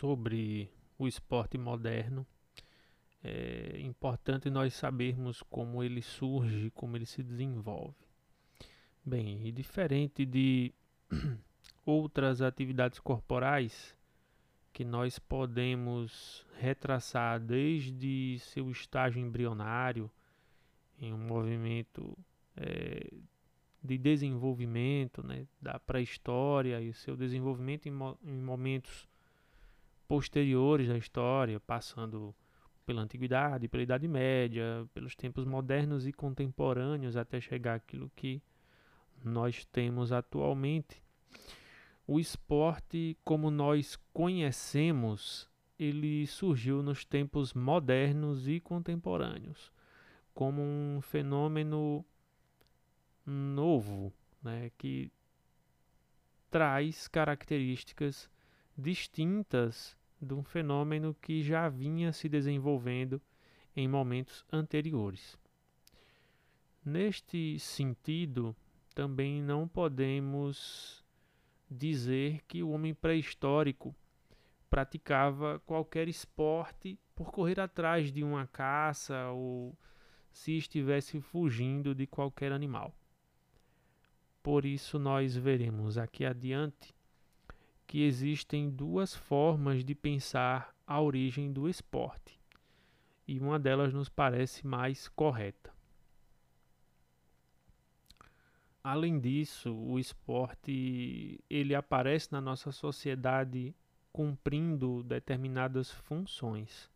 sobre o esporte moderno, é importante nós sabermos como ele surge, como ele se desenvolve. Bem, e diferente de outras atividades corporais que nós podemos retraçar desde seu estágio embrionário, em um movimento é, de desenvolvimento né, da pré-história e seu desenvolvimento em, mo em momentos posteriores da história, passando pela antiguidade, pela Idade Média, pelos tempos modernos e contemporâneos até chegar aquilo que nós temos atualmente. O esporte, como nós conhecemos, ele surgiu nos tempos modernos e contemporâneos como um fenômeno novo, né, que traz características distintas de um fenômeno que já vinha se desenvolvendo em momentos anteriores. Neste sentido, também não podemos dizer que o homem pré-histórico praticava qualquer esporte por correr atrás de uma caça ou se estivesse fugindo de qualquer animal. Por isso, nós veremos aqui adiante que existem duas formas de pensar a origem do esporte, e uma delas nos parece mais correta. Além disso, o esporte ele aparece na nossa sociedade cumprindo determinadas funções.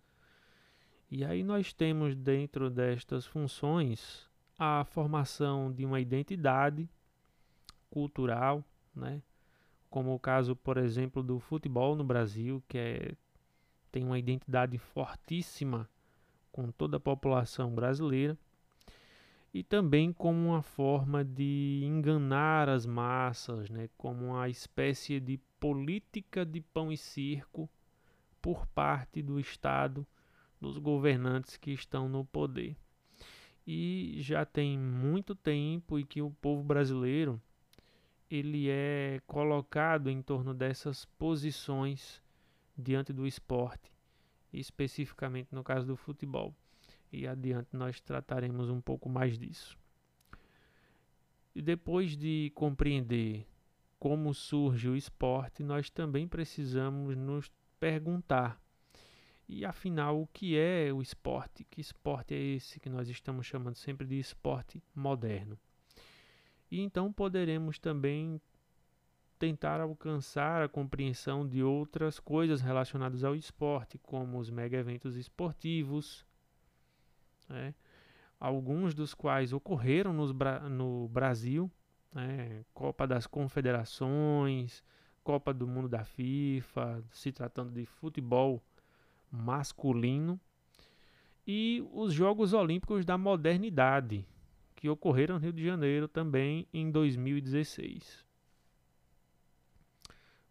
E aí nós temos dentro destas funções a formação de uma identidade cultural, né? Como o caso, por exemplo, do futebol no Brasil, que é, tem uma identidade fortíssima com toda a população brasileira e também como uma forma de enganar as massas, né, como uma espécie de política de pão e circo por parte do Estado, dos governantes que estão no poder. E já tem muito tempo e que o povo brasileiro ele é colocado em torno dessas posições diante do esporte, especificamente no caso do futebol e adiante nós trataremos um pouco mais disso. E depois de compreender como surge o esporte, nós também precisamos nos perguntar: e afinal, o que é o esporte? Que esporte é esse que nós estamos chamando sempre de esporte moderno? E então poderemos também tentar alcançar a compreensão de outras coisas relacionadas ao esporte, como os mega eventos esportivos, né? alguns dos quais ocorreram nos, no Brasil, né? Copa das Confederações, Copa do Mundo da FIFA, se tratando de futebol masculino, e os Jogos Olímpicos da Modernidade, que ocorreram no Rio de Janeiro também em 2016.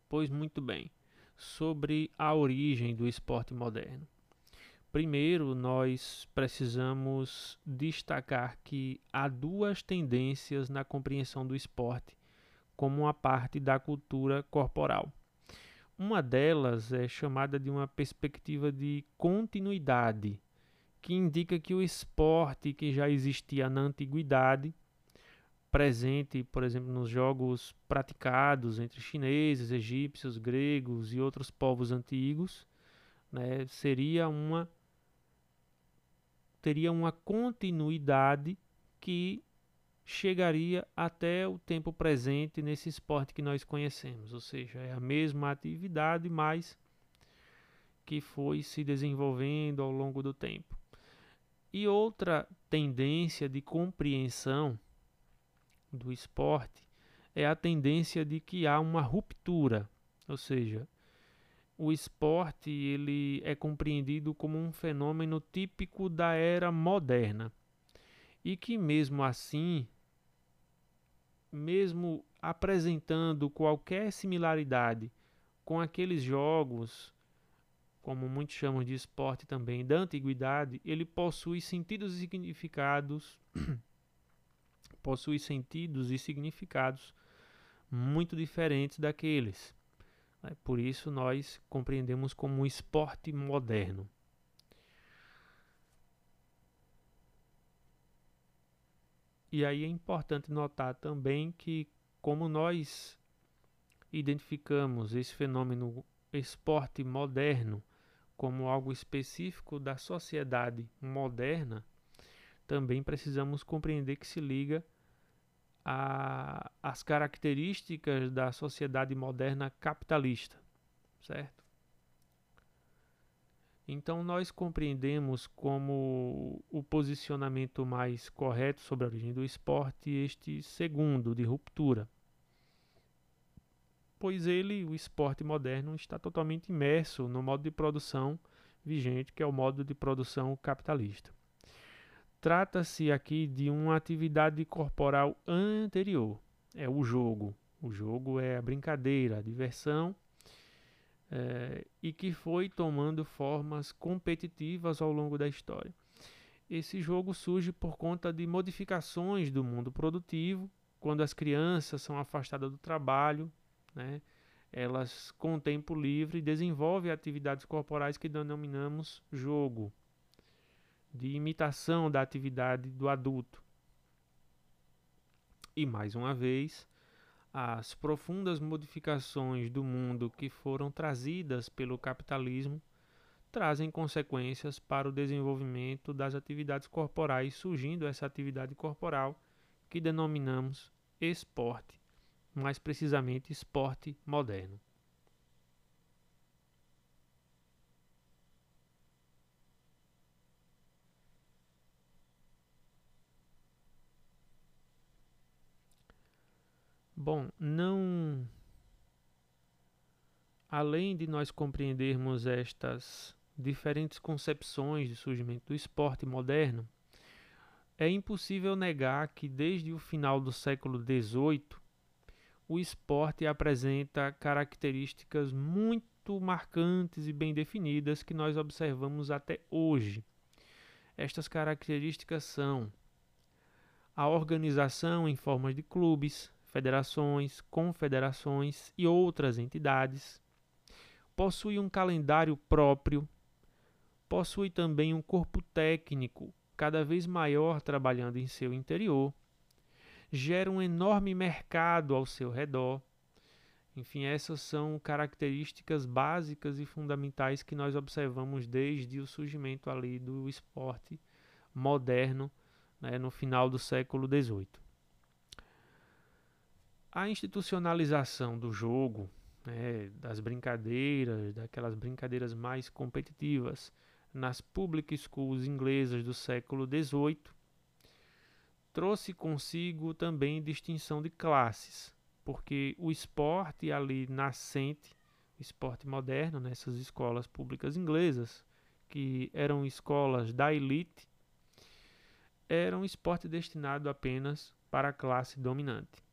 Pois muito bem, sobre a origem do esporte moderno. Primeiro, nós precisamos destacar que há duas tendências na compreensão do esporte como uma parte da cultura corporal. Uma delas é chamada de uma perspectiva de continuidade, que indica que o esporte que já existia na antiguidade, presente, por exemplo, nos jogos praticados entre chineses, egípcios, gregos e outros povos antigos, né, seria uma teria uma continuidade que chegaria até o tempo presente nesse esporte que nós conhecemos, ou seja, é a mesma atividade, mas que foi se desenvolvendo ao longo do tempo. E outra tendência de compreensão do esporte é a tendência de que há uma ruptura, ou seja, o esporte ele é compreendido como um fenômeno típico da era moderna. E que mesmo assim, mesmo apresentando qualquer similaridade com aqueles jogos, como muitos chamam de esporte também, da antiguidade, ele possui sentidos e significados, possui sentidos e significados muito diferentes daqueles Né? Por isso nós compreendemos como um esporte moderno. E aí é importante notar também que, como nós identificamos esse fenômeno esporte moderno como algo específico da sociedade moderna, também precisamos compreender que se liga às características da sociedade moderna capitalista, certo? Então, nós compreendemos como o posicionamento mais correto sobre a origem do esporte este segundo, de ruptura. Pois ele, o esporte moderno, está totalmente imerso no modo de produção vigente, que é o modo de produção capitalista. Trata-se aqui de uma atividade corporal anterior, é o jogo. O jogo é a brincadeira, a diversão é, e que foi tomando formas competitivas ao longo da história. Esse jogo surge por conta de modificações do mundo produtivo, quando as crianças são afastadas do trabalho, né, elas com tempo livre desenvolvem atividades corporais que denominamos jogo, de imitação da atividade do adulto. E mais uma vez, as profundas modificações do mundo que foram trazidas pelo capitalismo trazem consequências para o desenvolvimento das atividades corporais, surgindo essa atividade corporal que denominamos esporte, mais precisamente esporte moderno. Bom, não. Além de nós compreendermos estas diferentes concepções de surgimento do esporte moderno, é impossível negar que desde o final do século XVIII o esporte apresenta características muito marcantes e bem definidas que nós observamos até hoje. Estas características são a organização em formas de clubes, federações, confederações e outras entidades. Possui um calendário próprio. Possui também um corpo técnico cada vez maior trabalhando em seu interior. Gera um enorme mercado ao seu redor. Enfim, essas são características básicas e fundamentais que nós observamos desde o surgimento ali do esporte moderno, né, no final do século XVIII. A institucionalização do jogo, né, das brincadeiras, daquelas brincadeiras mais competitivas, nas public schools inglesas do século XVIII, trouxe consigo também distinção de classes, porque o esporte ali nascente, esporte moderno nessas escolas públicas inglesas, que eram escolas da elite, era um esporte destinado apenas para a classe dominante.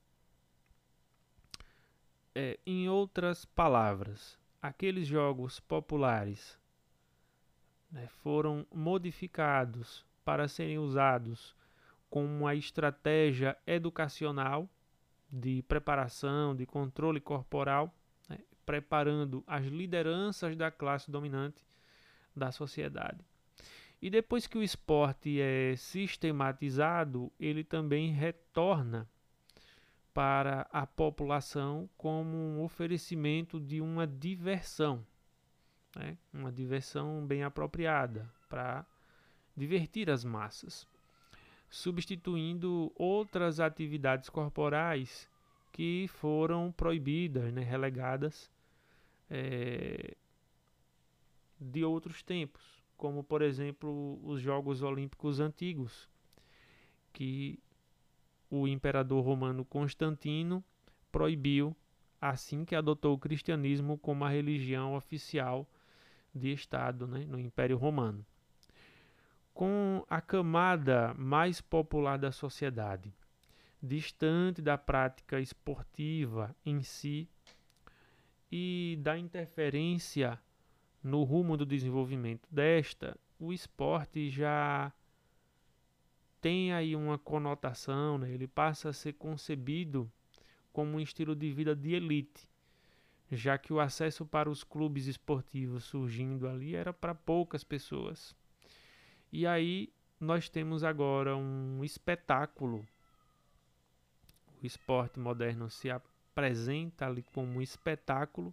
É, em outras palavras, aqueles jogos populares né, foram modificados para serem usados como uma estratégia educacional de preparação, de controle corporal, né, preparando as lideranças da classe dominante da sociedade. E depois que o esporte é sistematizado, ele também retorna para a população como um oferecimento de uma diversão, né? uma diversão bem apropriada para divertir as massas, substituindo outras atividades corporais que foram proibidas, né? relegadas é, de outros tempos, como por exemplo os Jogos Olímpicos antigos, que o imperador romano Constantino proibiu assim que adotou o cristianismo como a religião oficial de Estado né, no Império Romano. Com a camada mais popular da sociedade, distante da prática esportiva em si e da interferência no rumo do desenvolvimento desta, o esporte já tem aí uma conotação, né? ele passa a ser concebido como um estilo de vida de elite, já que o acesso para os clubes esportivos surgindo ali era para poucas pessoas. E aí nós temos agora um espetáculo. O esporte moderno se apresenta ali como um espetáculo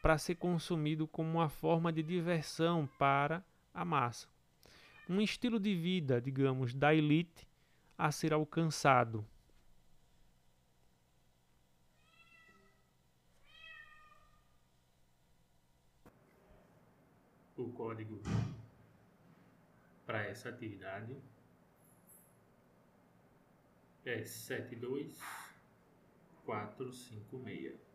para ser consumido como uma forma de diversão para a massa. Um estilo de vida, digamos, da elite a ser alcançado. O código para essa atividade é 72456.